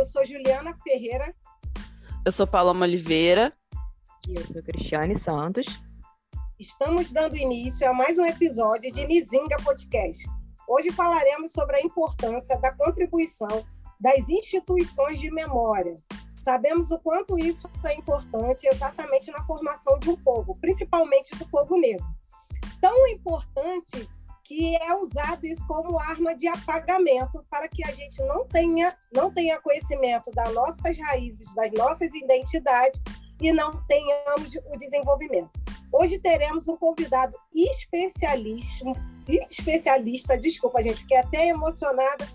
eu sou Juliana Ferreira. Eu sou Paloma Oliveira. E eu sou Cristiane Santos. Estamos dando início a mais um episódio de Nizinga Podcast. Hoje falaremos sobre a importância da contribuição das instituições de memória. Sabemos o quanto isso é importante exatamente na formação de um povo, principalmente do povo negro. Tão importante que é usado isso como arma de apagamento para que a gente não tenha, não tenha conhecimento das nossas raízes, das nossas identidades e não tenhamos o desenvolvimento. Hoje teremos um convidado especialista, especialista, desculpa, gente, fiquei até emocionada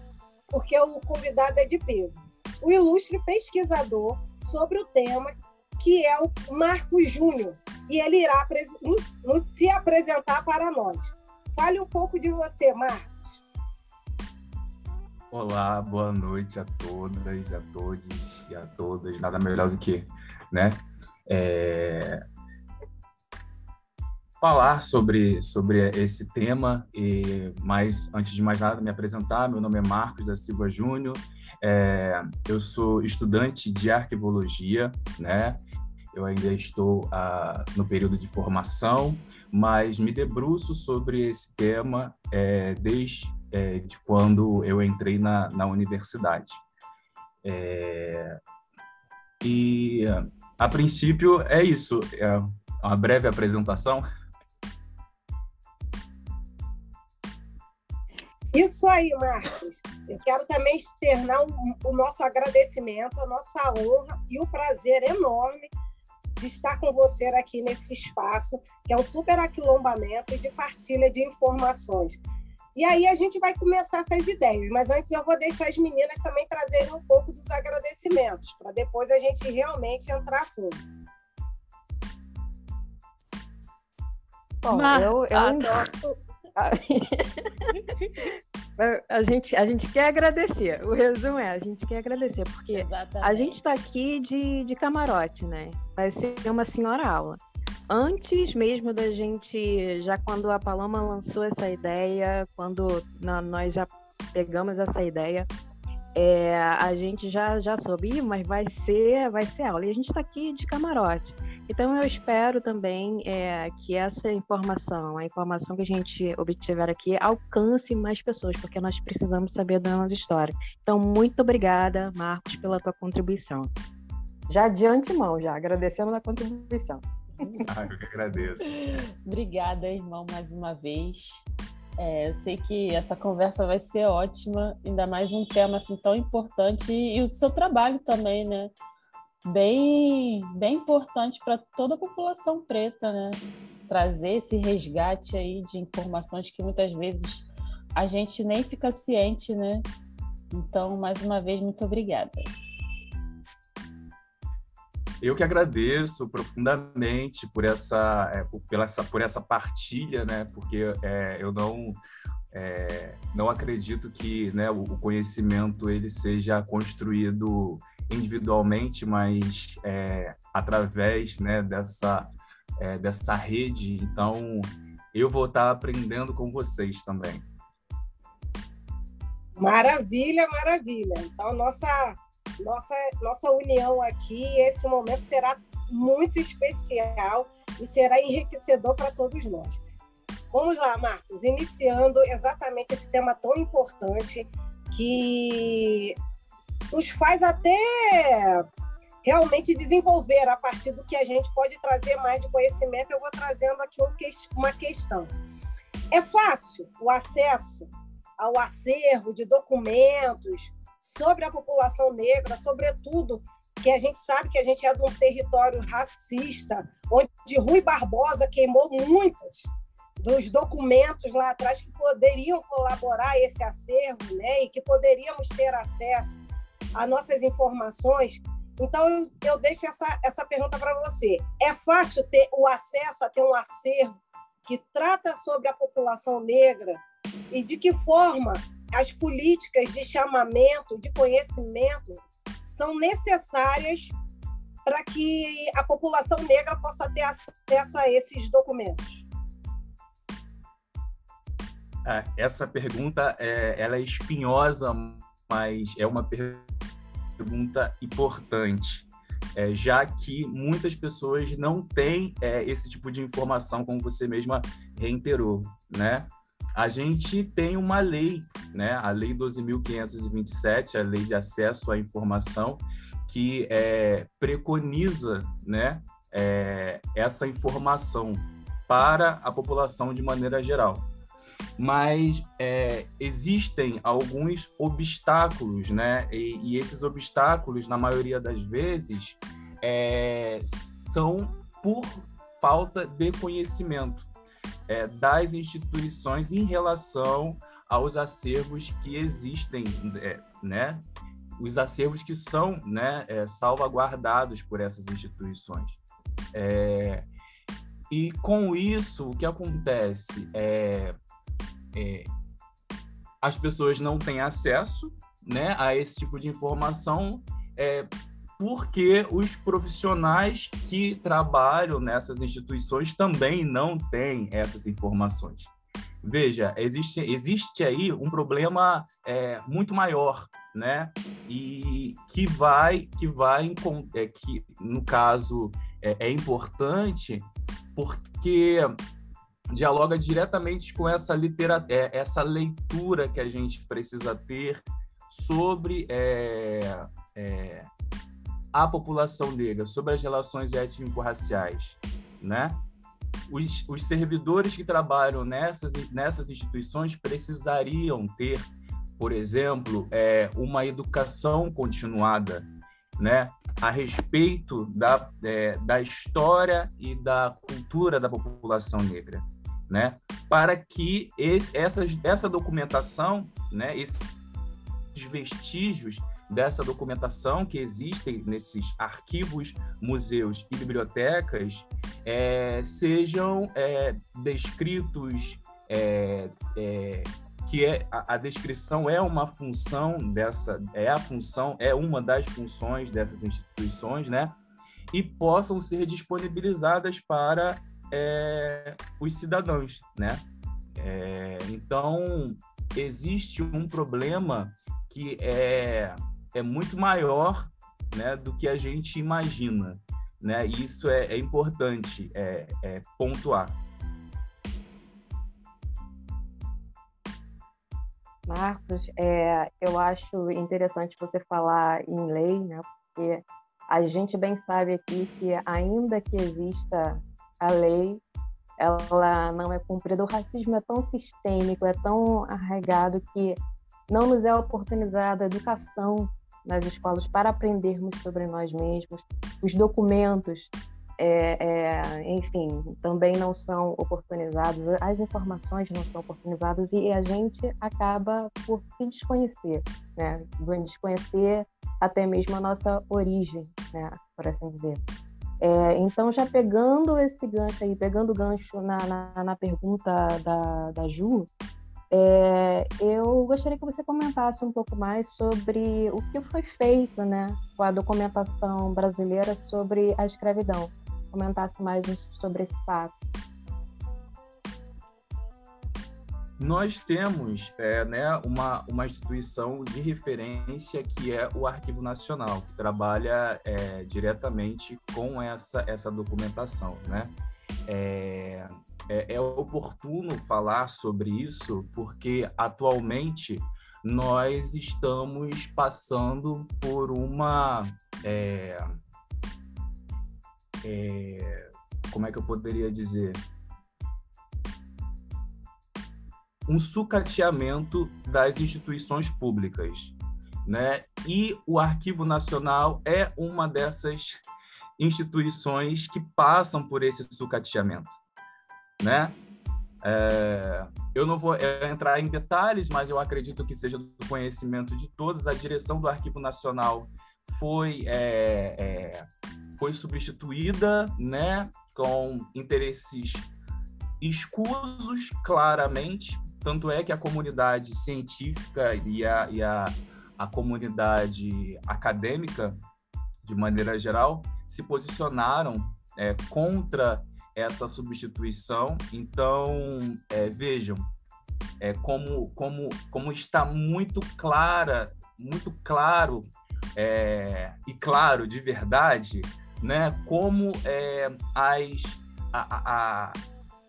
porque o convidado é de peso. O ilustre pesquisador sobre o tema, que é o Marcos Júnior, e ele irá nos, se apresentar para nós. Fale um pouco de você, Marcos. Olá, boa noite a todas, a todos e a todas. Nada melhor do que, né, é, falar sobre, sobre esse tema, e, mas antes de mais nada, me apresentar, meu nome é Marcos da Silva Júnior, é, eu sou estudante de arquivologia, né? Eu ainda estou ah, no período de formação, mas me debruço sobre esse tema é, desde é, de quando eu entrei na, na universidade. É, e a princípio é isso, é uma breve apresentação. Isso aí, Marcos. Eu quero também externar o, nosso agradecimento, a nossa honra e o prazer enorme de estar com você aqui nesse espaço, que é um super aquilombamento de partilha de informações. E aí a gente vai começar essas ideias, mas antes eu vou deixar as meninas também trazerem um pouco dos agradecimentos, para depois a gente realmente entrar fundo. Bom, eu, eu endosso... a, gente, a gente quer agradecer. O resumo é, a gente quer agradecer, porque Exatamente. a gente está aqui de, de camarote, né? Vai ser uma senhora aula antes mesmo da gente, já quando a Paloma lançou essa ideia, quando nós já pegamos essa ideia, é, a gente já, já soube, mas vai ser, vai ser aula. E a gente está aqui de camarote. Então eu espero também é, que essa informação, a informação que a gente obtiver aqui, alcance mais pessoas, porque nós precisamos saber da nossa história. Então, muito obrigada, Marcos, pela tua contribuição. Já de antemão, já agradecendo a contribuição. Ah, eu que agradeço. Obrigada, irmão, mais uma vez. É, eu sei que essa conversa vai ser ótima, ainda mais um tema assim tão importante e o seu trabalho também, né? Bem, bem importante para toda a população preta, né? Trazer esse resgate aí de informações que muitas vezes a gente nem fica ciente, né? Então, mais uma vez, muito obrigada. Eu que agradeço profundamente por essa, é, por, pela essa, por essa partilha, né? Porque é, eu não é, não acredito que né, o, conhecimento ele seja construído individualmente, mas é, através né, dessa é, dessa rede. Então, eu vou estar aprendendo com vocês também. Maravilha, maravilha. Então, nossa nossa, nossa união aqui, esse momento será muito especial e será enriquecedor para todos nós. Vamos lá, Marcos, iniciando exatamente esse tema tão importante que nos faz até realmente desenvolver a partir do que a gente pode trazer mais de conhecimento. Eu vou trazendo aqui uma questão. É fácil o acesso ao acervo de documentos, sobre a população negra, sobretudo que a gente sabe que a gente é de um território racista, onde Rui Barbosa queimou muitos dos documentos lá atrás que poderiam colaborar esse acervo, né, e que poderíamos ter acesso a nossas informações. Então eu, eu deixo essa essa pergunta para você. É fácil ter o acesso a ter um acervo que trata sobre a população negra e de que forma as políticas de chamamento, de conhecimento, são necessárias para que a população negra possa ter acesso a esses documentos? Ah, essa pergunta é, ela é espinhosa, mas é uma pergunta pergunta importante, é, já que muitas pessoas não têm é, esse tipo de informação, como você mesma reiterou, né? A gente tem uma lei, né? A Lei 12.527, a Lei de Acesso à Informação, que é, preconiza, né? É, essa informação para a população de maneira geral mas é, existem alguns obstáculos, né? E, e, esses obstáculos, na maioria das vezes, é, são por falta de conhecimento é, das instituições em relação aos acervos que existem, é, né? Os acervos que são, né, é, salvaguardados por essas instituições. É, e com isso, o que acontece é é, as pessoas não têm acesso né, a esse tipo de informação é, porque os profissionais que trabalham nessas instituições também não têm essas informações. Veja, existe, existe aí um problema é, muito maior, né? E que vai, que vai, é, que no caso é, é importante porque dialoga diretamente com essa literatura, é, essa leitura que a gente precisa ter sobre é, é, a população negra, sobre as relações étnico-raciais, né? Os, os, servidores que trabalham nessas, nessas instituições precisariam ter, por exemplo, é, uma educação continuada, né? a respeito da, é, da história e da cultura da população negra né? Para que esse, essa, essa documentação, né? Esses vestígios dessa documentação que existem nesses arquivos, museus e bibliotecas é, sejam é, descritos, é, é, que é, a, a, descrição é uma função dessa, é a função, é uma das funções dessas instituições, né? E possam ser disponibilizadas para é, os cidadãos, né? É, então existe um problema que é, é muito maior né, do que a gente imagina, né? E isso é, é importante é, é pontuar. Marcos, é, eu acho interessante você falar em lei, né? Porque a gente bem sabe aqui que ainda que exista a lei ela não é cumprida. O racismo é tão sistêmico, é tão arraigado que não nos é oportunizada a educação nas escolas para aprendermos sobre nós mesmos. Os documentos, é, é, enfim, também não são oportunizados, as informações não são oportunizadas e a gente acaba por se desconhecer, né? Desconhecer até mesmo a nossa origem, né? Por assim dizer. É, então, já pegando esse gancho aí, pegando o gancho na, na, na pergunta da, da Ju, é, eu gostaria que você comentasse um pouco mais sobre o que foi feito né, com a documentação brasileira sobre a escravidão. Comentasse mais sobre esse fato. Nós temos é, né, uma, uma instituição de referência que é o Arquivo Nacional, que trabalha é, diretamente com essa, essa documentação. Né? É, é, é oportuno falar sobre isso porque atualmente nós estamos passando por uma. É, é, como é que eu poderia dizer? Um sucateamento das instituições públicas, né? E o Arquivo Nacional é uma dessas instituições que passam por esse sucateamento, né? É, eu não vou é, entrar em detalhes, mas eu acredito que seja do conhecimento de todos. A direção do Arquivo Nacional foi é, é foi substituída, né, com interesses escusos claramente tanto é que a comunidade científica e a, e a, a comunidade acadêmica, de maneira geral, se posicionaram é, contra essa substituição. Então, é, vejam é, como, como, como está muito clara, muito claro é, e claro, de verdade, né, como é, as, a, a, a,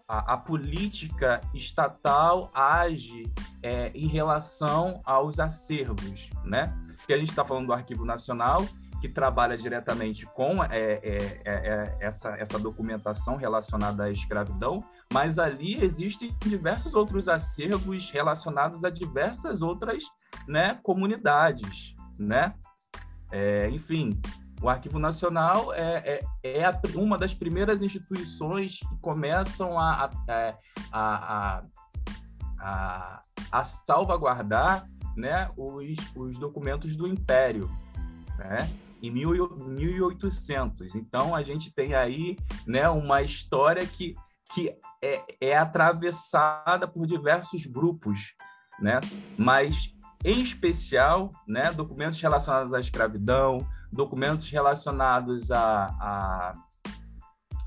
a, política estatal age é, em relação aos acervos, né? Que a gente está falando do Arquivo Nacional, que trabalha diretamente com é, é, é, é, essa, essa documentação relacionada à escravidão, mas ali existem diversos outros acervos relacionados a diversas outras né, comunidades, né? É, enfim, o Arquivo Nacional é, é, é uma das primeiras instituições que começam a, a, a, a, a salvaguardar né, os, os documentos do Império, né? em 1800. Então, a gente tem aí né, uma história que, que é, é atravessada por diversos grupos, né? mas, em especial, né, documentos relacionados à escravidão, documentos relacionados a, a,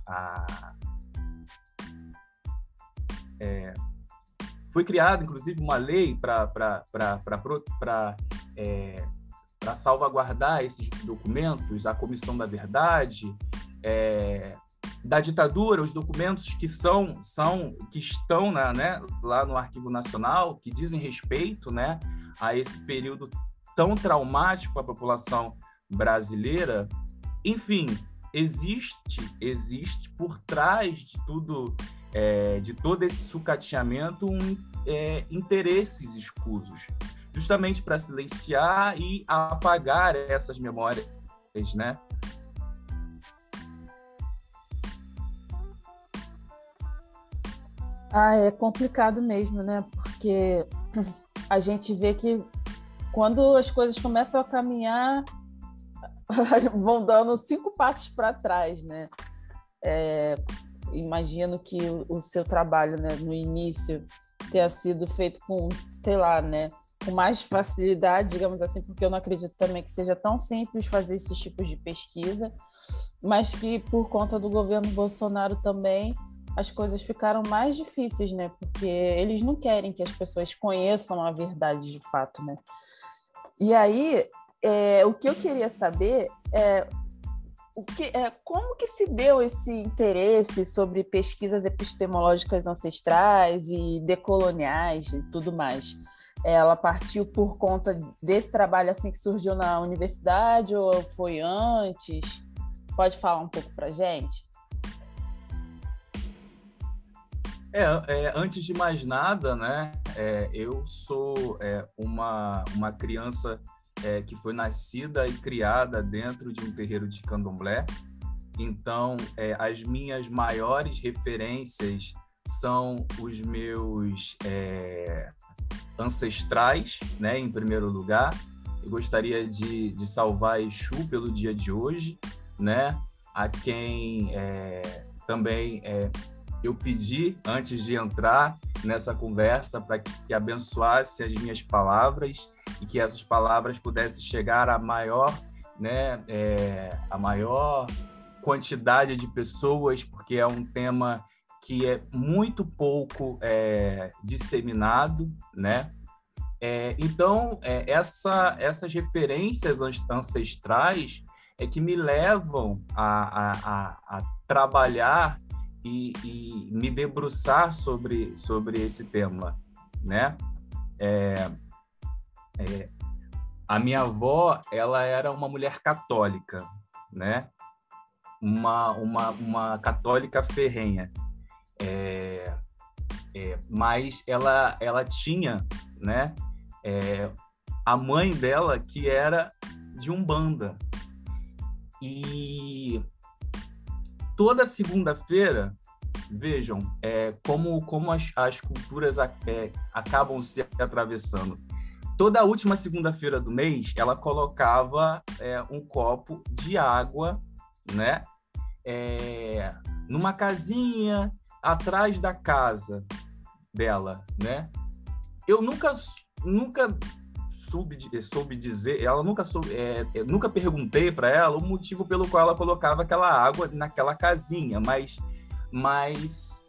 a é, foi criada, inclusive, uma lei para é, salvaguardar esses documentos, a Comissão da Verdade, é, da ditadura, os documentos que são, são que estão na, né, lá no Arquivo Nacional, que dizem respeito né, a esse período tão traumático para a população brasileira. Enfim, existe, existe por trás de tudo, é, de todo esse sucateamento, um, é, interesses escusos justamente para silenciar e apagar essas memórias, né? Ah, é complicado mesmo, né? Porque a gente vê que quando as coisas começam a caminhar, vão dando cinco passos para trás, né? É, imagino que o, seu trabalho, né, no início, tenha sido feito com, sei lá, né, com mais facilidade, digamos assim, porque eu não acredito também que seja tão simples fazer esses tipos de pesquisa, mas que por conta do governo Bolsonaro também as coisas ficaram mais difíceis, né? Porque eles não querem que as pessoas conheçam a verdade de fato, né? E aí, é, o que eu queria saber é, o que, é como que se deu esse interesse sobre pesquisas epistemológicas ancestrais e decoloniais e tudo mais? ela partiu por conta desse trabalho assim que surgiu na universidade ou foi antes? Pode falar um pouco para gente? É, é, antes de mais nada, né, é, eu sou é, uma, uma criança é, que foi nascida e criada dentro de um terreiro de candomblé. Então, é, as minhas maiores referências são os meus ancestrais, né, em primeiro lugar. Eu gostaria de, de salvar Exu pelo dia de hoje, né, a quem é, também é, eu pedi antes de entrar nessa conversa para que abençoasse as minhas palavras e que essas palavras pudessem chegar a maior, né, é, a maior quantidade de pessoas, porque é um tema que é muito pouco é, disseminado, né? É, então, é, essa, essas referências ancestrais é que me levam a, a, a, a trabalhar e, e, me debruçar sobre, sobre esse tema, né? É, é, a minha avó, ela era uma mulher católica, né? Uma, uma, uma católica ferrenha. É, é, mas ela, ela tinha, né, é, a mãe dela que era de Umbanda. E toda segunda-feira, vejam, é, como, como as, as culturas é, acabam se atravessando. Toda última segunda-feira do mês, ela colocava é, um copo de água, né? É, numa casinha atrás da casa dela, né? Eu nunca, nunca soube, soube dizer, ela nunca soube, é, nunca perguntei para ela o motivo pelo qual ela colocava aquela água naquela casinha, mas, mas,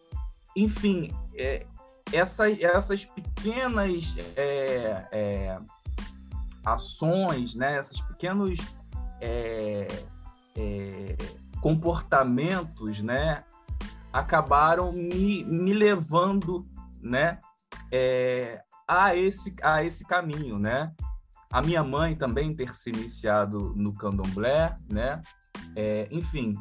enfim, é, essas, pequenas é, ações, né, esses pequenos comportamentos, né, acabaram me, me levando, né, é, a esse a esse caminho, né? A minha mãe também ter se iniciado no candomblé, né? É, enfim,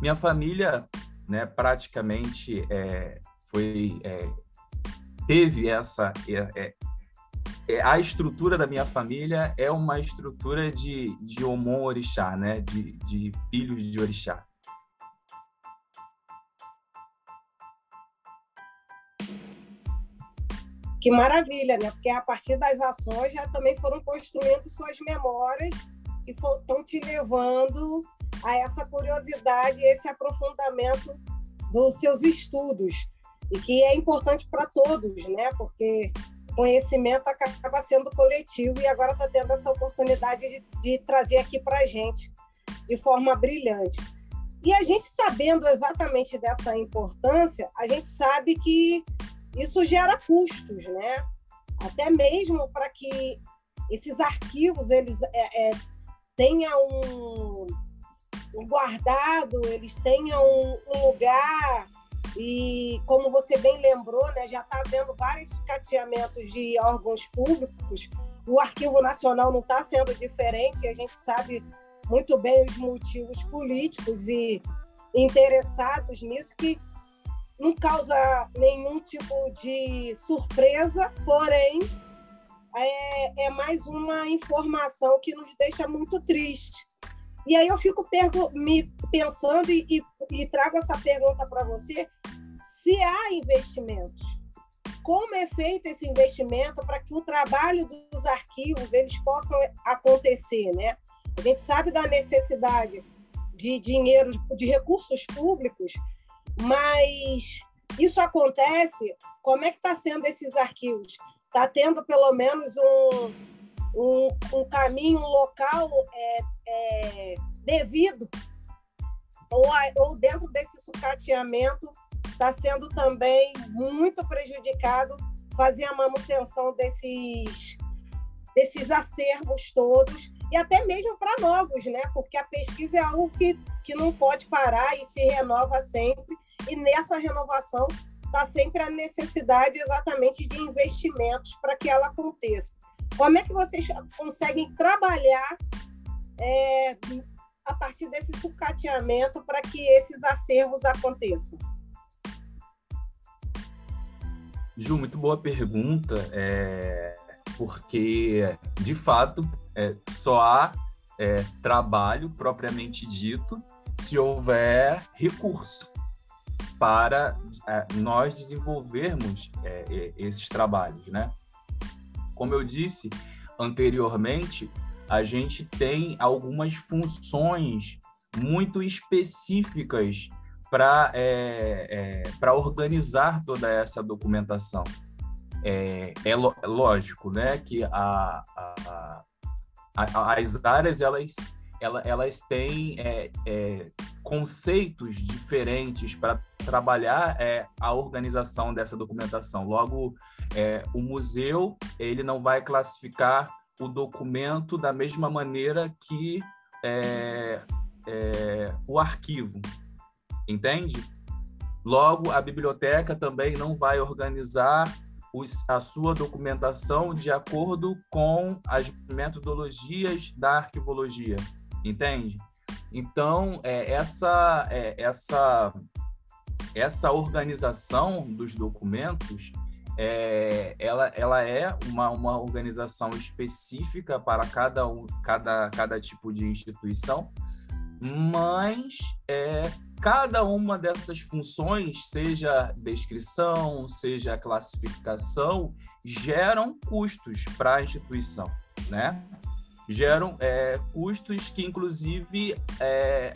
minha família, né, praticamente é, foi é, teve essa é, é, é, a estrutura da minha família é uma estrutura de, de Omon Orixá, né? De, de filhos de Orixá. Que maravilha, né? Porque a partir das ações já também foram construindo suas memórias e estão te levando a essa curiosidade, esse aprofundamento dos seus estudos. E que é importante para todos, né? Porque conhecimento acaba sendo coletivo e agora está tendo essa oportunidade de, de trazer aqui para a gente de forma brilhante. E a gente sabendo exatamente dessa importância, a gente sabe que isso gera custos, né? Até mesmo para que esses arquivos eles é, é, tenham um, um, guardado, eles tenham um, um, lugar e como você bem lembrou, né, já está havendo vários sucateamentos de órgãos públicos. O Arquivo Nacional não está sendo diferente. A gente sabe muito bem os motivos políticos e interessados nisso que não causa nenhum tipo de surpresa, porém é, é mais uma informação que nos deixa muito triste. E aí eu fico me pensando e, e, e trago essa pergunta para você: se há investimentos, como é feito esse investimento para que o trabalho dos arquivos eles possam acontecer, né? A gente sabe da necessidade de dinheiro, de recursos públicos mas isso acontece, como é que está sendo esses arquivos? Está tendo pelo menos um, um, um caminho, um local é, é, devido? Ou, ou dentro desse sucateamento está sendo também muito prejudicado fazer a manutenção desses, desses acervos todos e até mesmo para novos, né? Porque a pesquisa é algo que, que não pode parar e se renova sempre e nessa renovação está sempre a necessidade exatamente de investimentos para que ela aconteça. Como é que vocês conseguem trabalhar é, a partir desse sucateamento para que esses acervos aconteçam? Ju, muito boa pergunta, é, porque, de fato, é, só há é, trabalho propriamente dito se houver recurso para é, nós desenvolvermos é, é, esses trabalhos, né? Como eu disse anteriormente, a gente tem algumas funções muito específicas para é, é, para organizar toda essa documentação. É, é, lógico, né, que a, a, a, as áreas elas elas, elas têm é, é, conceitos diferentes para trabalhar é, a organização dessa documentação. Logo, é, o museu ele não vai classificar o documento da mesma maneira que é, é, o arquivo, entende? Logo, a biblioteca também não vai organizar os, a sua documentação de acordo com as metodologias da arquivologia entende? Então, é, essa, é, essa, essa organização dos documentos, é, ela, ela é uma, uma organização específica para cada, um, cada, cada tipo de instituição, mas é, cada uma dessas funções, seja descrição, seja classificação, geram custos para a instituição, né? geram é, custos que, inclusive, é,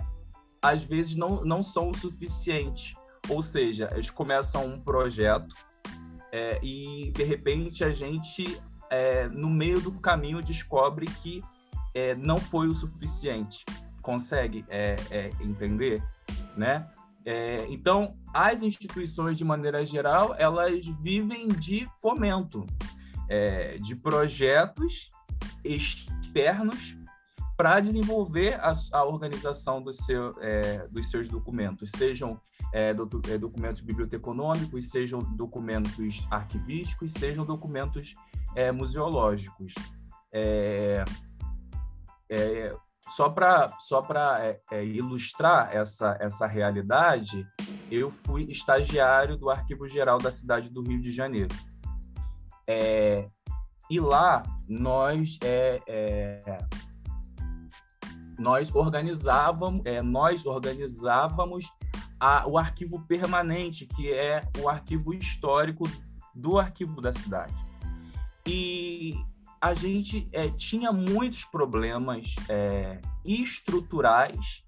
às vezes não, não são o suficiente. Ou seja, eles começam um projeto é, e, de repente, a gente, é, no meio do caminho, descobre que é, não foi o suficiente. Consegue é, entender? Né? então, as instituições, de maneira geral, elas vivem de fomento, de projetos externos para desenvolver a, a, organização do seu, é, dos seus documentos, sejam é, do, é, documentos biblioteconômicos, sejam documentos arquivísticos, sejam documentos é, museológicos. É, é, só para só ilustrar essa, essa realidade, eu fui estagiário do Arquivo Geral da cidade do Rio de Janeiro. e lá nós nós organizávamos, é, nós organizávamos a, o arquivo permanente, que é o arquivo histórico do arquivo da cidade. E a gente é, tinha muitos problemas é, estruturais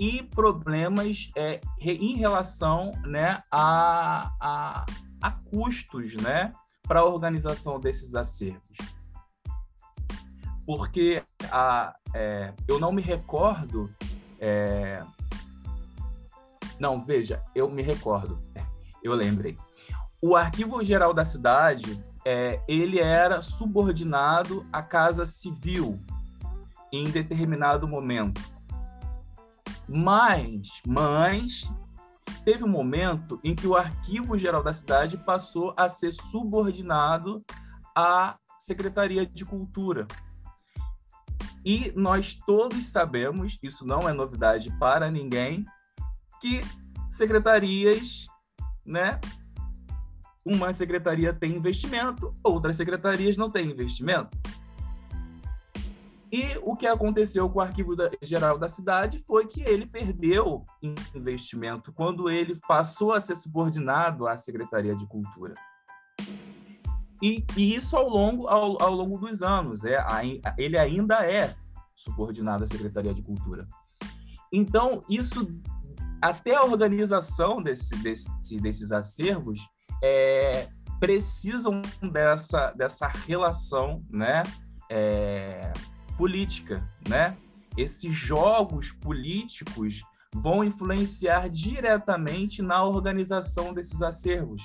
e problemas é, em relação né, a, a, a custos né, para a organização desses acervos porque a, é, eu não me recordo. É... Não, veja, eu me recordo, é, eu lembrei. O Arquivo Geral da Cidade, é, ele era subordinado à Casa Civil em determinado momento. Mas, mas teve um momento em que o Arquivo Geral da Cidade passou a ser subordinado à Secretaria de Cultura. E nós todos sabemos, isso não é novidade para ninguém, que secretarias, né? Uma secretaria tem investimento, outras secretarias não têm investimento. E o que aconteceu com o Arquivo Geral da Cidade foi que ele perdeu investimento quando ele passou a ser subordinado à Secretaria de Cultura. E, e isso ao longo, ao, ao, longo dos anos. É, ele ainda é subordinado à Secretaria de Cultura. Então, isso, até a organização desse, desse, desses acervos, é, precisam dessa, dessa relação né, é, política. Né? Esses jogos políticos vão influenciar diretamente na organização desses acervos.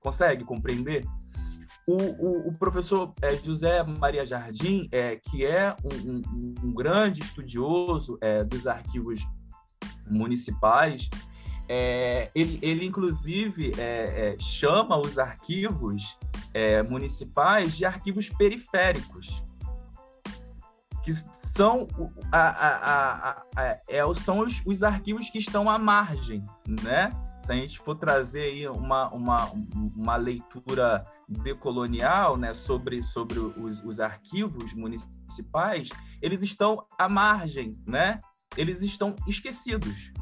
Consegue compreender? O, o, o professor é, José Maria Jardim, é, que é um, um, um grande estudioso é, dos arquivos municipais, é, ele, ele, inclusive é, é, chama os arquivos municipais de arquivos periféricos, que são, a, a, a, são os, os arquivos que estão à margem, né? se a gente for trazer aí uma, uma, uma leitura decolonial né, sobre, sobre os, os arquivos municipais, eles estão à margem, né? Eles estão esquecidos.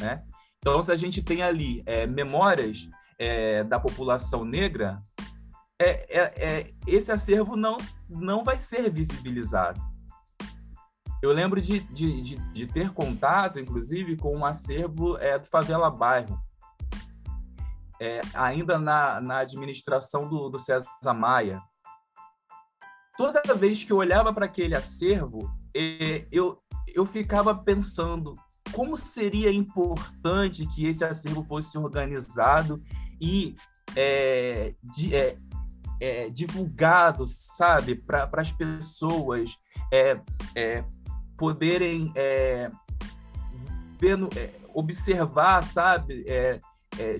Né? Então, se a gente tem ali é, memórias é, da população negra, é, é, é esse acervo não, não vai ser visibilizado. Eu lembro de, de, de, de ter contato, inclusive, com um acervo é, do Favela Bairro, ainda na, na administração do, do César Maia. Toda vez que eu olhava para aquele acervo, eu, eu ficava pensando como seria importante que esse acervo fosse organizado e é, de, é, é, divulgado, sabe, para as pessoas, é, é, poderem é, vendo, observar, sabe,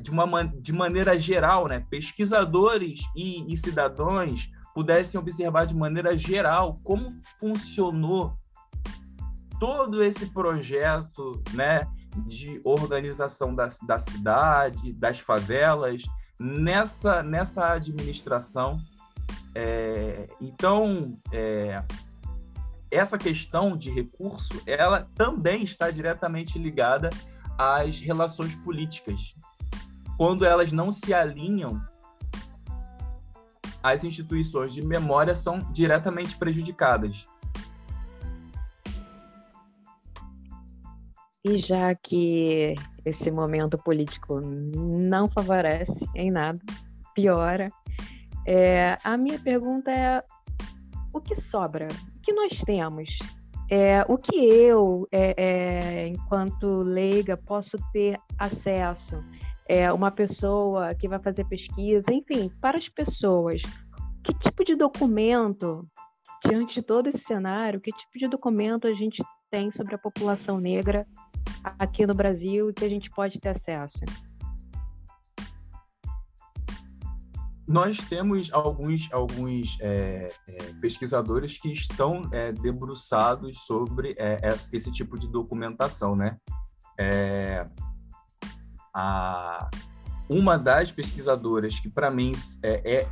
de uma de maneira geral, né, pesquisadores e, e cidadãos pudessem observar de maneira geral como funcionou todo esse projeto, né, de organização da, da cidade, das favelas, nessa, nessa administração. É, então, é, essa questão de recurso, ela também está diretamente ligada às relações políticas. Quando elas não se alinham, as instituições de memória são diretamente prejudicadas. E já que esse momento político não favorece em nada, piora, é, a minha pergunta é: o que sobra que nós temos? É, o que eu, é, é, enquanto leiga, posso ter acesso? É, uma pessoa que vai fazer pesquisa, enfim, para as pessoas, que tipo de documento diante de todo esse cenário, que tipo de documento a gente tem sobre a população negra aqui no Brasil que a gente pode ter acesso? Nós temos alguns, alguns é, é, pesquisadores que estão é, debruçados sobre é, esse tipo de documentação, né? É, a, uma das pesquisadoras que, para mim, é, é,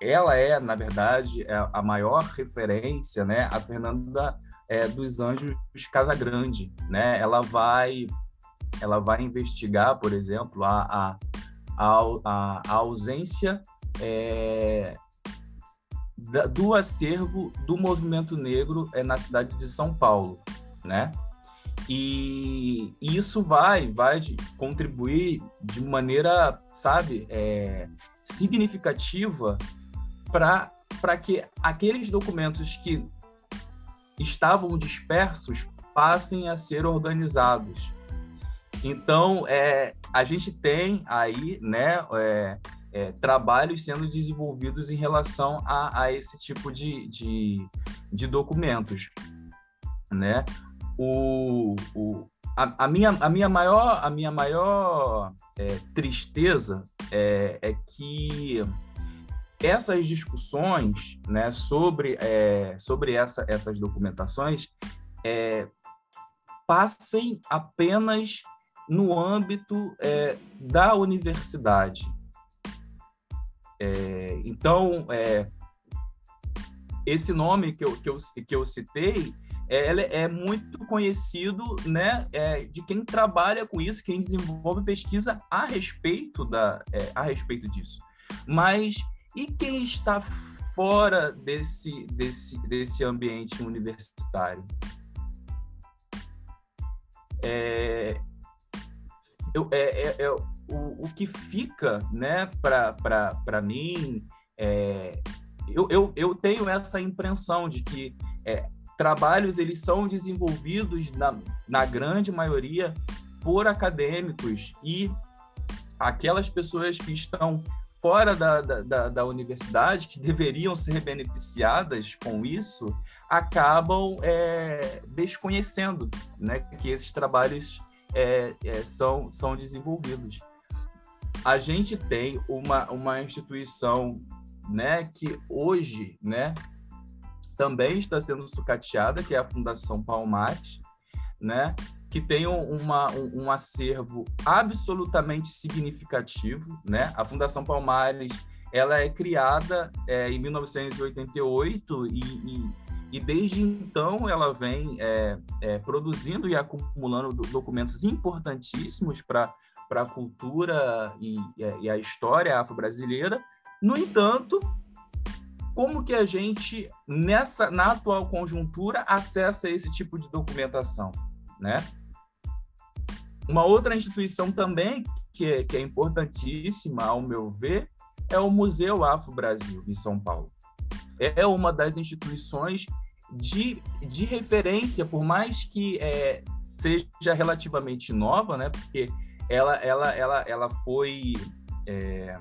ela é, na verdade, é a maior referência, né? A Fernanda é, dos Anjos Casagrande, né? Ela vai, ela vai investigar, por exemplo, a, a, a, a ausência é, da, do acervo do movimento negro é, na cidade de São Paulo, né? E, e isso vai, vai contribuir de maneira, sabe, é, significativa para que aqueles documentos que estavam dispersos passem a ser organizados. Então, é, a gente tem aí né, é, é, trabalhos sendo desenvolvidos em relação a, a esse tipo de, de, de, documentos. Né? O, o, a, a, minha, a minha maior, a minha maior é, tristeza é, é que essas discussões né, sobre, é, sobre essa, essas documentações é, passem apenas no âmbito é, da universidade. É, então, é, esse nome que eu, que eu, que eu citei é, é muito conhecido né, de quem trabalha com isso, quem desenvolve pesquisa a respeito, da, a respeito disso. Mas e quem está fora desse, desse, desse ambiente universitário? É, eu, é, é, é o, o que fica né, para mim, é, eu, eu, eu tenho essa impressão de que é, trabalhos eles são desenvolvidos, na, na grande maioria, por acadêmicos e aquelas pessoas que estão fora da, da, da, universidade, que deveriam ser beneficiadas com isso, acabam é, desconhecendo né, que esses trabalhos é, é, são, são desenvolvidos. A gente tem uma, uma instituição né, que hoje né, também está sendo sucateada, que é a Fundação Palmares, né, que tem uma, um, um, acervo absolutamente significativo, né? A Fundação Palmares, ela é criada é, em 1988 e, e, e, desde então ela vem é, é, produzindo e acumulando documentos importantíssimos para a cultura e, e a história afro-brasileira. No entanto, como que a gente, nessa, na atual conjuntura, acessa esse tipo de documentação, né? Uma outra instituição também que é, que é importantíssima, ao meu ver, é o Museu Afro Brasil, em São Paulo. É uma das instituições de, de referência, por mais que é, seja relativamente nova, né? Porque ela, ela, ela, ela foi, é,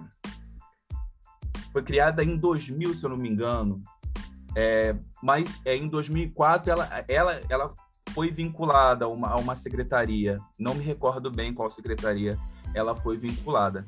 foi criada em 2000, se eu não me engano. É, mas é, em 2004 ela, ela, ela foi vinculada a uma, a uma secretaria, não me recordo bem qual secretaria ela foi vinculada.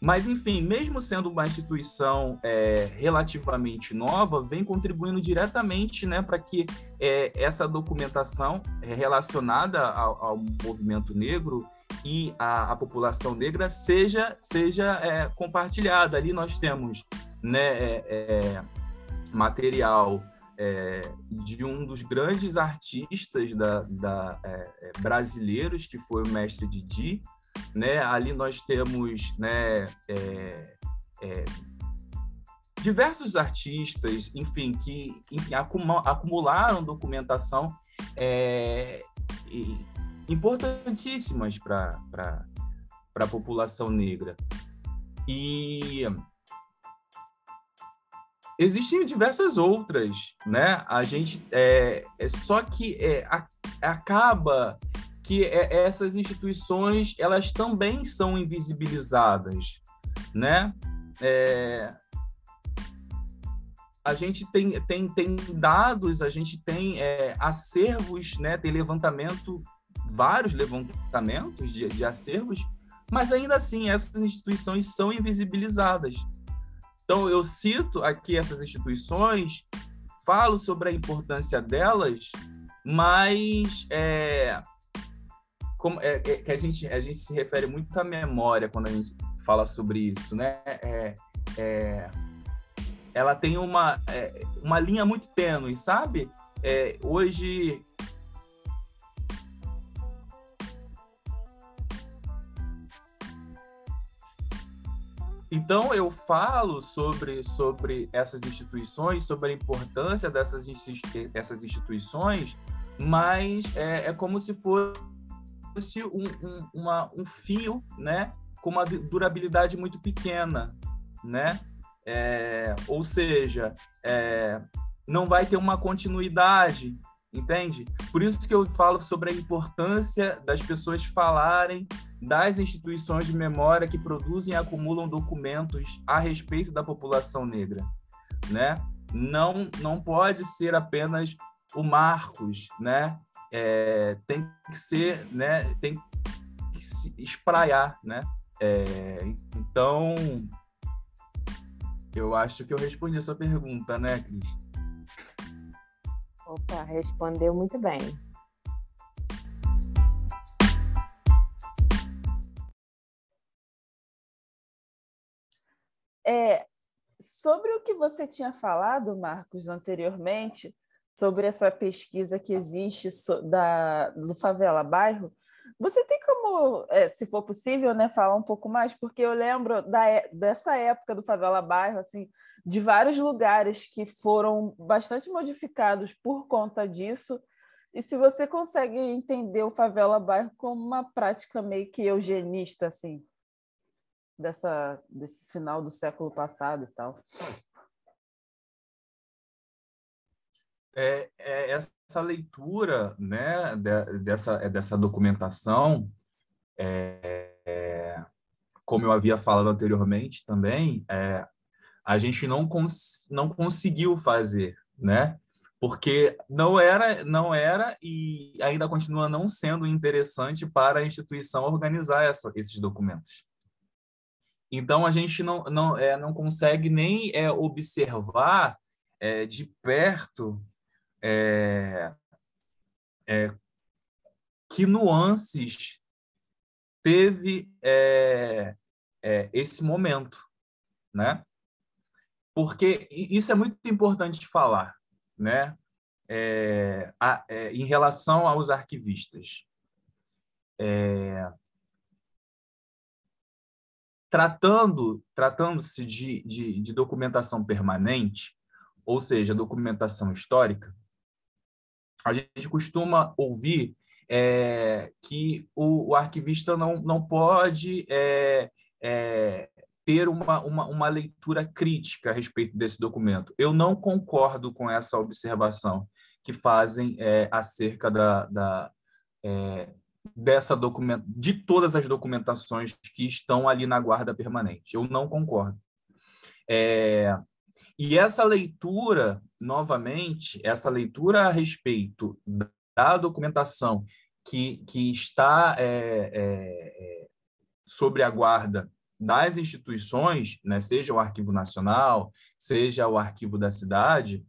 Mas, enfim, mesmo sendo uma instituição é, relativamente nova, vem contribuindo diretamente né, para que é, essa documentação relacionada ao, ao, movimento negro e à, à, população negra seja, seja é, compartilhada. Ali nós temos né, é, é, material é, de um dos grandes artistas da, da é, é, brasileiros, que foi o mestre Didi. Né? Ali nós temos né, é, é diversos artistas, enfim, que enfim, acumularam documentação é, importantíssimas para a população negra. E Existem diversas outras, né? A gente é, é só que é, a, acaba que é, essas instituições elas também são invisibilizadas, né? É, a gente tem, tem, tem dados, a gente tem é, acervos, né? tem levantamento, vários levantamentos de, de acervos, mas ainda assim essas instituições são invisibilizadas. Então, eu cito aqui essas instituições, falo sobre a importância delas, mas é, como, é, é, que a gente, a gente se refere muito à memória quando a gente fala sobre isso, né? É, é, ela tem uma, é, uma linha muito tênue, sabe? É, hoje Então, eu falo sobre, sobre essas instituições, sobre a importância dessas, dessas instituições, mas é, é como se fosse um, um, uma, um fio, né, com uma durabilidade muito pequena, né? É, ou seja, é, não vai ter uma continuidade, entende? Por isso que eu falo sobre a importância das pessoas falarem das instituições de memória que produzem e acumulam documentos a respeito da população negra, né? Não, não pode ser apenas o Marcos, né? É, tem que ser, né? Tem que se espraiar, né? É, então, eu acho que eu respondi a sua pergunta, né, Cris? Opa, respondeu muito bem. É, sobre o que você tinha falado, Marcos, anteriormente, sobre essa pesquisa que existe da, do Favela Bairro, você tem como, é, se for possível, né, falar um pouco mais? Porque eu lembro da, é, dessa época do Favela Bairro, assim, de vários lugares que foram bastante modificados por conta disso. E se você consegue entender o Favela Bairro como uma prática meio que eugenista, assim, dessa, desse final do século passado e tal. É, é, essa leitura né, de, dessa, dessa documentação, é, é, como eu havia falado anteriormente também, é, a gente não, cons não conseguiu fazer, né? porque não era, não era e ainda continua não sendo interessante para a instituição organizar essa, esses documentos. Então a gente não, não, é, não consegue nem é, observar é, de perto é, é, que nuances teve é, é, esse momento, né? Porque isso é muito importante de falar, né? É, a, em relação aos arquivistas. É, tratando tratando-se de, de, de, documentação permanente, ou seja, documentação histórica, a gente costuma ouvir é, que o, o, arquivista não, não pode é, é, ter uma, uma, uma, leitura crítica a respeito desse documento. Eu não concordo com essa observação que fazem é, acerca da, da é, dessa documento, de todas as documentações que estão ali na guarda permanente. Eu não concordo. É, e essa leitura, novamente, essa leitura a respeito da documentação que, que está é, é, é, sobre a guarda das instituições, né, seja o Arquivo Nacional, seja o Arquivo da Cidade,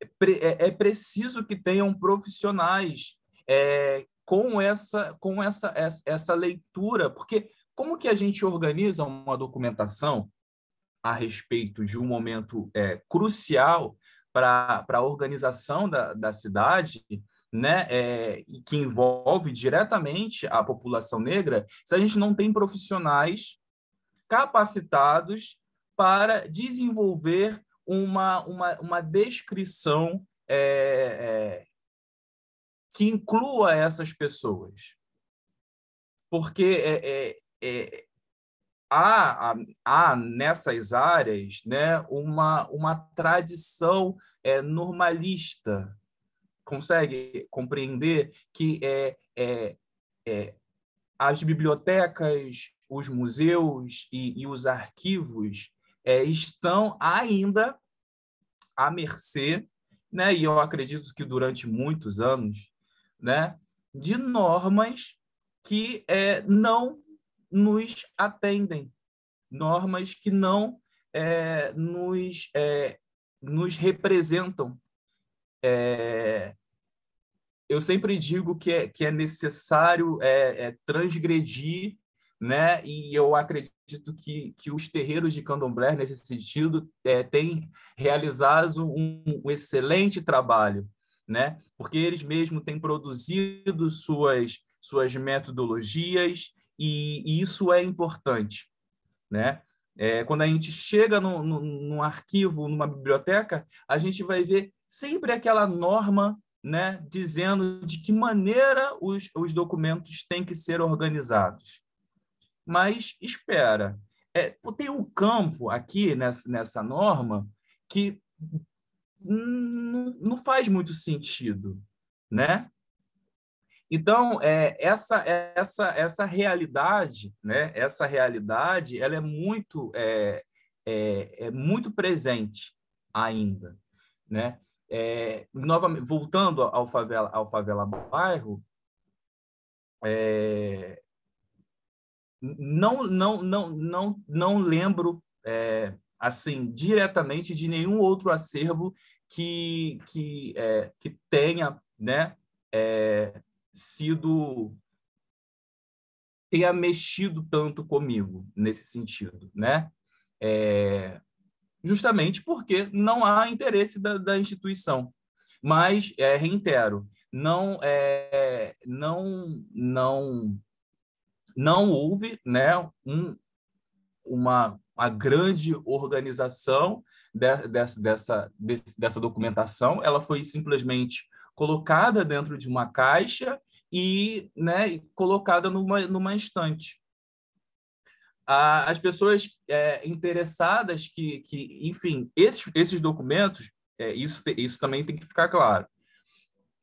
é, é, é preciso que tenham profissionais é, com essa com essa, essa, essa leitura, porque como que a gente organiza uma documentação a respeito de um momento é, crucial para a organização da, da cidade, né, é, que envolve diretamente a população negra, se a gente não tem profissionais capacitados para desenvolver uma, uma, uma descrição é, é, que inclua essas pessoas. Porque é, é, é há, há nessas áreas né, uma, uma tradição é, normalista. Consegue compreender que é, é, as bibliotecas, os museus e, e os arquivos é, estão ainda à mercê, né? E eu acredito que durante muitos anos, né? De normas que é, não nos atendem, normas que não é, nos, é, nos representam. É, eu sempre digo que é, que é necessário é, é, transgredir, né? e eu acredito que, que os terreiros de candomblé, nesse sentido, é, têm realizado um, um excelente trabalho, né? porque eles mesmos têm produzido suas, suas metodologias, e, e isso é importante. Né? É, quando a gente chega no, no, num arquivo, numa biblioteca, a gente vai ver sempre aquela norma né, dizendo de que maneira os, os documentos têm que ser organizados. Mas espera, é, tem um campo aqui nessa, nessa norma que não faz muito sentido, né? Então, é, essa, essa, essa realidade, né, essa realidade, ela é muito, é, é, é muito presente ainda, né? É, novamente, voltando ao favela, ao favela bairro, é, não, não, não, não, não lembro é, assim diretamente de nenhum outro acervo que, que, é, que tenha né, é, sido tenha mexido tanto comigo nesse sentido, né? É, justamente porque não há interesse da, da instituição. Mas é, reitero, não é, não não não houve, né, um, uma, uma grande organização de, dessa, dessa, dessa documentação. Ela foi simplesmente colocada dentro de uma caixa e né, colocada numa, numa estante. as pessoas é, interessadas que, que, enfim, esses, esses documentos, é, isso, isso também tem que ficar claro.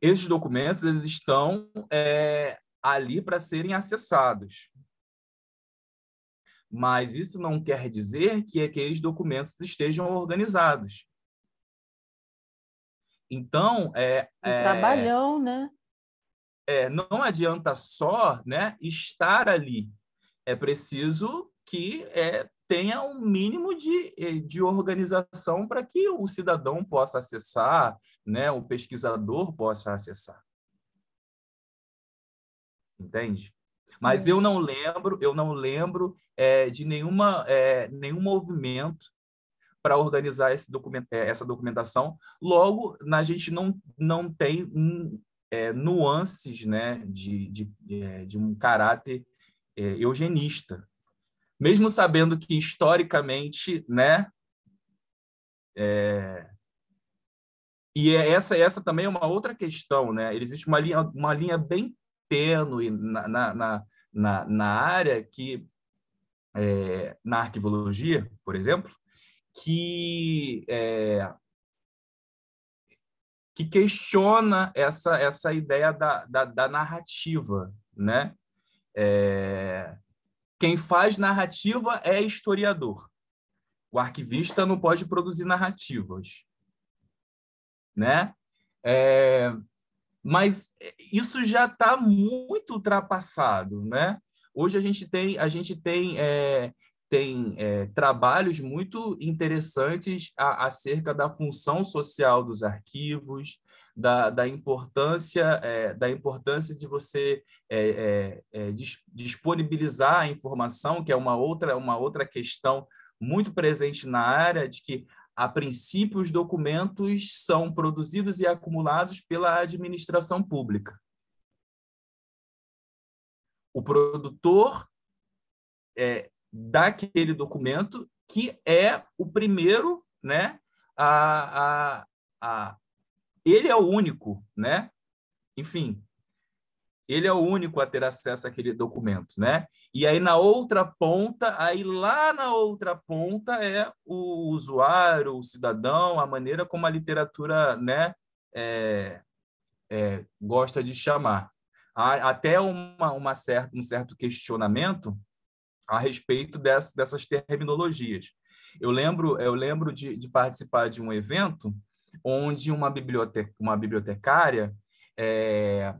Esses documentos eles estão é, ali para serem acessados. Mas isso não quer dizer que aqueles documentos estejam organizados. Então, é. É, trabalhão, né? É, não adianta só né, estar ali. É preciso que é, tenha um mínimo de, eh, de organização para que o cidadão possa acessar, né, o pesquisador possa acessar. Entende? Mas eu não lembro, eu não lembro é, de nenhuma, é, nenhum movimento para organizar esse documento, é, essa documentação. Logo, a gente não, não tem é, nuances né, de, de, de, é, um caráter é, eugenista. Mesmo sabendo que, historicamente, né, e essa, essa também é uma outra questão, né? Existe uma linha, uma linha bem tênue na, na, na, na área que, é, na arquivologia, por exemplo, que, é, que questiona essa, essa ideia da, da, da narrativa. Né? É, quem faz narrativa é historiador. O arquivista não pode produzir narrativas. Né? É, mas isso já está muito ultrapassado, né? Hoje a gente tem a gente tem é, tem é, trabalhos muito interessantes a, acerca da função social dos arquivos, da, da importância é, da importância de você disponibilizar a informação, que é uma outra uma outra questão muito presente na área de que a princípio os documentos são produzidos e acumulados pela administração pública. O produtor é, daquele documento, que é o primeiro, né? A, a, a, ele é o único, né? Enfim, ele é o único a ter acesso àquele documento, né? E aí na outra ponta, aí lá na outra ponta é o usuário, o cidadão, a maneira como a literatura, né, é, é, gosta de chamar. Há até uma, uma certa, um certo questionamento a respeito dessas, dessas terminologias. Eu lembro, eu lembro de, de participar de um evento onde uma, biblioteca, uma bibliotecária é,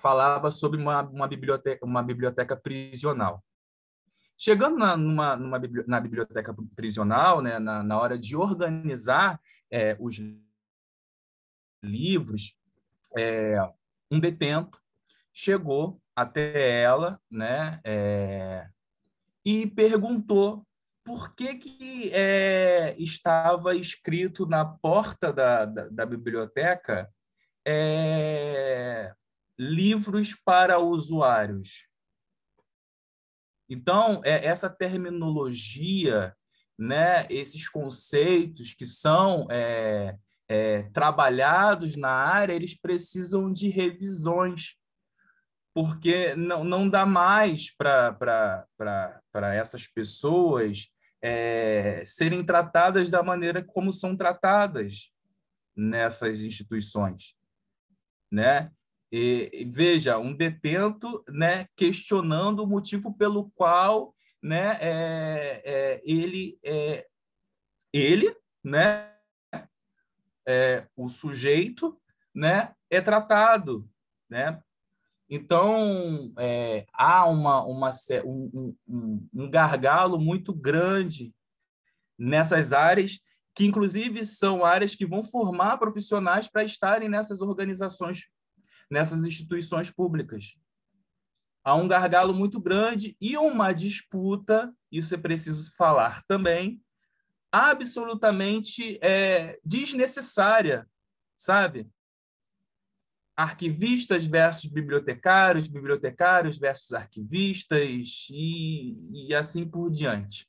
falava sobre uma, uma, biblioteca, uma biblioteca prisional. Chegando na, numa, numa, na biblioteca prisional, né, na, na hora de organizar é, os livros, é, um detento chegou até ela né, é, e perguntou por que, que é, estava escrito na porta da, da, da biblioteca é, livros para usuários. Então, é, essa terminologia, né, esses conceitos que são é, é, trabalhados na área, eles precisam de revisões, porque não, não dá mais para essas pessoas é, serem tratadas da maneira como são tratadas nessas instituições, né? E, veja, um detento, né, questionando o motivo pelo qual, né, é, é, ele, é, ele, né, é, o sujeito, né, é tratado, né? Então, é, há uma, uma, um, um, um gargalo muito grande nessas áreas, que inclusive são áreas que vão formar profissionais para estarem nessas organizações, nessas instituições públicas. Há um gargalo muito grande e uma disputa, isso é preciso falar também, absolutamente é, desnecessária, sabe? arquivistas versus bibliotecários, bibliotecários versus arquivistas e, e assim por diante.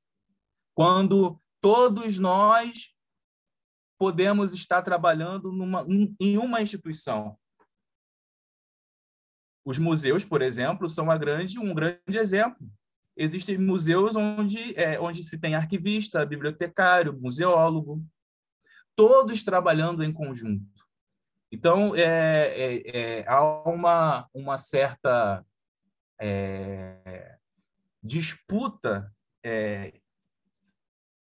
Quando todos nós podemos estar trabalhando numa, em uma instituição. Os museus, por exemplo, são grande, um grande exemplo. Existem museus onde, é, onde se tem arquivista, bibliotecário, museólogo, todos trabalhando em conjunto. Então, é, é, é, há uma, uma certa é, disputa é,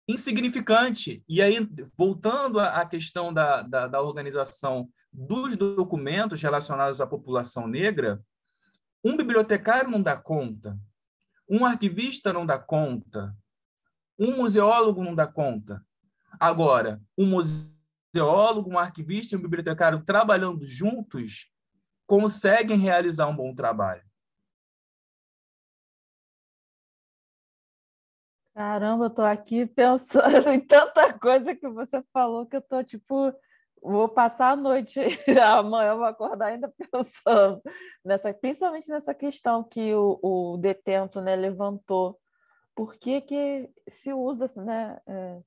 insignificante. E aí, voltando à questão da, da, da, organização dos documentos relacionados à população negra, um bibliotecário não dá conta, um arquivista não dá conta, um museólogo não dá conta. Agora, um museu teólogo, um arquivista e um bibliotecário trabalhando juntos conseguem realizar um bom trabalho. Caramba, eu tô aqui pensando em tanta coisa que você falou que eu tô tipo, vou passar a noite, amanhã vou acordar ainda pensando nessa, principalmente nessa questão que o, o detento né, levantou. Por que, que se usa né, é,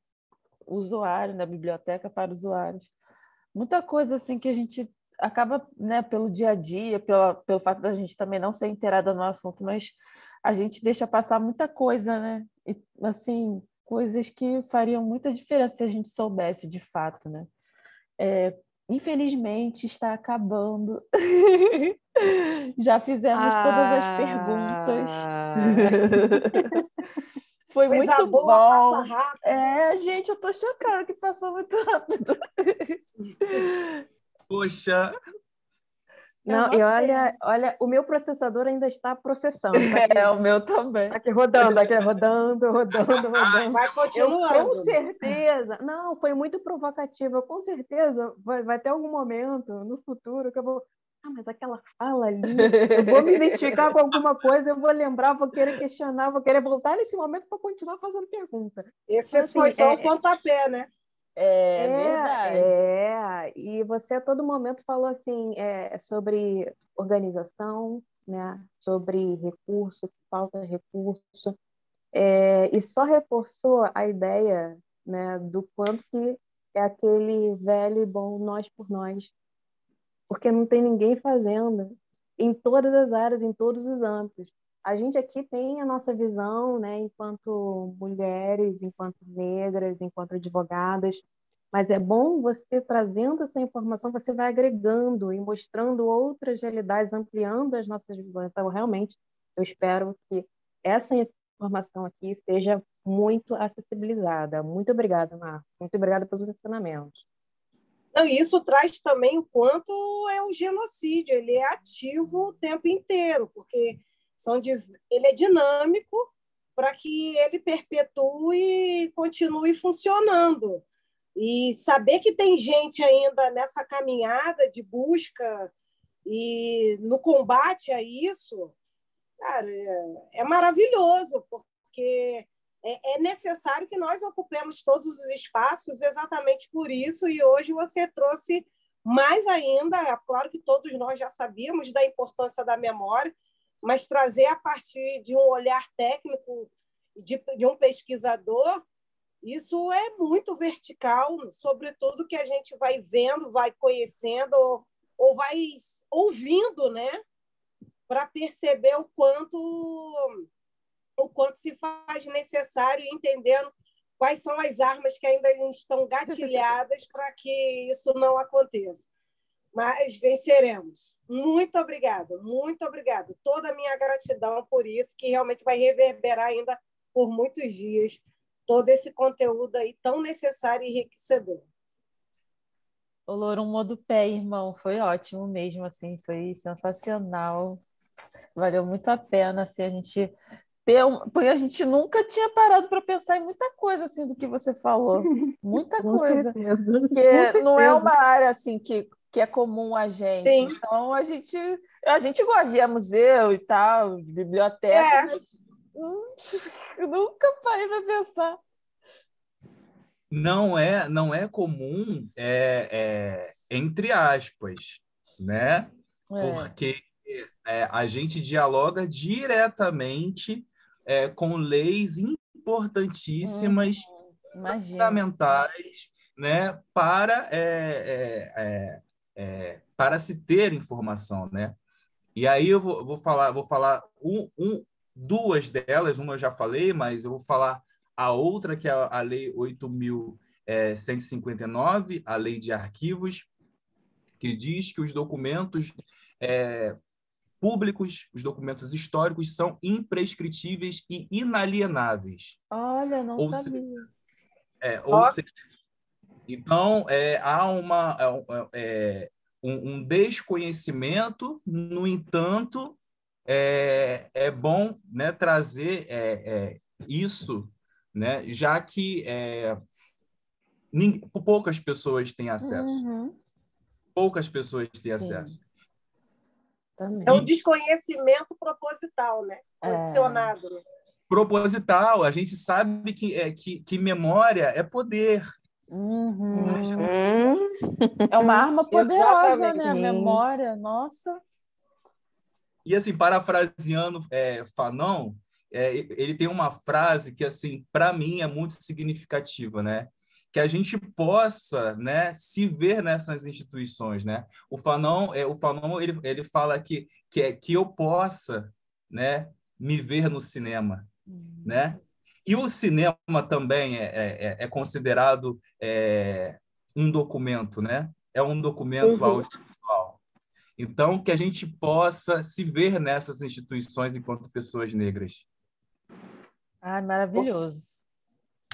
usuário, na biblioteca para usuários. Muita coisa assim que a gente acaba, né, pelo dia a dia, pelo, pelo fato da gente também não ser inteirada no assunto, mas a gente deixa passar muita coisa, né? E, assim, coisas que fariam muita diferença se a gente soubesse de fato, né? É, infelizmente está acabando. Já fizemos ah... todas as perguntas. Ah. Foi Coisa muito boa, bom. É, gente, eu tô chocada que passou muito rápido. Poxa. Não, e olha, olha, o meu processador ainda está processando. Tá aqui, é, o meu também. Tá aqui rodando, aqui rodando, rodando, rodando. Vai continuando. Eu, com certeza. Não, foi muito provocativa. Com certeza vai, vai ter algum momento no futuro que eu vou ah, mas aquela fala ali, eu vou me identificar com alguma coisa, eu vou lembrar, vou querer questionar, vou querer voltar nesse momento para continuar fazendo pergunta. Esse então, assim, foi só é, o pontapé, né? É, é, verdade. É, e você a todo momento falou assim é, sobre organização, né? sobre recurso, falta de recurso, é, e só reforçou a ideia né, do quanto que é aquele velho e bom nós por nós, porque não tem ninguém fazendo em todas as áreas, em todos os âmbitos. A gente aqui tem a nossa visão, né, enquanto mulheres, enquanto negras, enquanto advogadas, mas é bom você trazendo essa informação, você vai agregando e mostrando outras realidades, ampliando as nossas visões. Então, realmente, eu espero que essa informação aqui seja muito acessibilizada. Muito obrigada, Marco. Muito obrigada pelos ensinamentos. Não, isso traz também o quanto é o genocídio. Ele é ativo o tempo inteiro, porque são de, ele é dinâmico para que ele perpetue e continue funcionando. E saber que tem gente ainda nessa caminhada de busca e no combate a isso, cara, é, é maravilhoso, porque é, é necessário que nós ocupemos todos os espaços exatamente por isso, e hoje você trouxe mais ainda, claro que todos nós já sabíamos da importância da memória, mas trazer a partir de um olhar técnico de, de um pesquisador, isso é muito vertical, sobretudo que a gente vai vendo, vai conhecendo ou, ou vai ouvindo, né? Para perceber o quanto o quanto se faz necessário entendendo quais são as armas que ainda estão gatilhadas para que isso não aconteça. Mas venceremos. Muito obrigada, muito obrigada. Toda a minha gratidão por isso, que realmente vai reverberar ainda por muitos dias todo esse conteúdo aí tão necessário e enriquecedor. O Louro do pé, irmão, foi ótimo mesmo, assim, foi sensacional. Valeu muito a pena, assim, a gente ter um... porque a gente nunca tinha parado para pensar em muita coisa assim do que você falou, muita coisa, porque não é uma área assim que, que é comum a gente. Sim. Então a gente a gente gosta de ir a museu e tal, biblioteca, é. mas hum, nunca parei para pensar. Não é não é comum é, é entre aspas, né? É. Porque é, a gente dialoga diretamente é, com leis importantíssimas, uhum. fundamentais, né, para, é, é, é, é, para se ter informação, né? E aí eu vou, vou falar, vou falar um, um, duas delas, uma eu já falei, mas eu vou falar a outra, que é a Lei 8.159, a Lei de Arquivos, que diz que os documentos é, públicos, os documentos históricos são imprescritíveis e inalienáveis. Olha, não ou sabia. Se, é, ou seja, então, é, há uma, é, é, um, um, desconhecimento, no entanto, é, é bom né, trazer é, é, isso, né, já que ninguém, poucas pessoas têm acesso. Uhum. Poucas pessoas têm Sim. acesso. Também. É um desconhecimento proposital, né? Condicionado. É. Proposital. A gente sabe que, é, que, que memória é poder. Uhum. É uma arma poderosa, né? A memória, nossa. E assim, parafraseando é, Fanon, é, ele tem uma frase que, assim, para mim é muito significativa, né? que a gente possa né, se ver nessas instituições. Né? O Fanon, é, o Fanon ele, ele fala que, que, é, que eu possa né, me ver no cinema. Uhum. Né? E o cinema também é, é, é, é considerado é, um documento, né? é um documento uhum. audiovisual. Então, que a gente possa se ver nessas instituições enquanto pessoas negras. Ah, maravilhoso.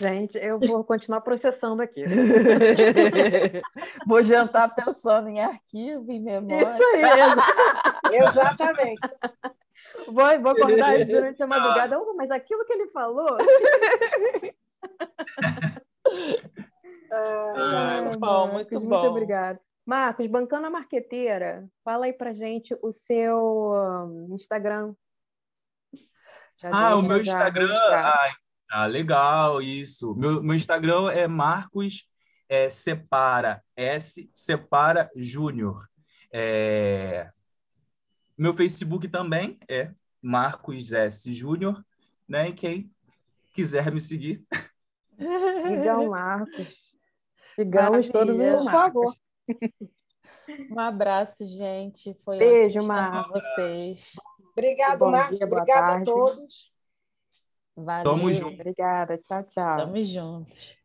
Gente, eu vou continuar processando aqui. vou jantar pensando em arquivo, em memória. Isso aí, exatamente. Vou, vou acordar durante a madrugada. Oh, mas aquilo que ele falou. ah, muito bom, muito Marcos, bom. Muito obrigada. Marcos, bancando a marqueteira, fala aí pra gente o seu um, Instagram. Já ah, o meu Instagram. Ai, ah, legal, isso. Meu, meu Instagram é Marcos é, Separa, S Separa Júnior. É... Meu Facebook também é Marcos S Júnior, né? E quem quiser me seguir. Sigam Marcos. Sigamos todos os Por favor. Um abraço, gente. Foi Beijo, Marcos. vocês. Obrigado, Marcos. Obrigada a todos. Valeu. Tamo junto. Obrigada. Tchau, tchau. Tamo juntos.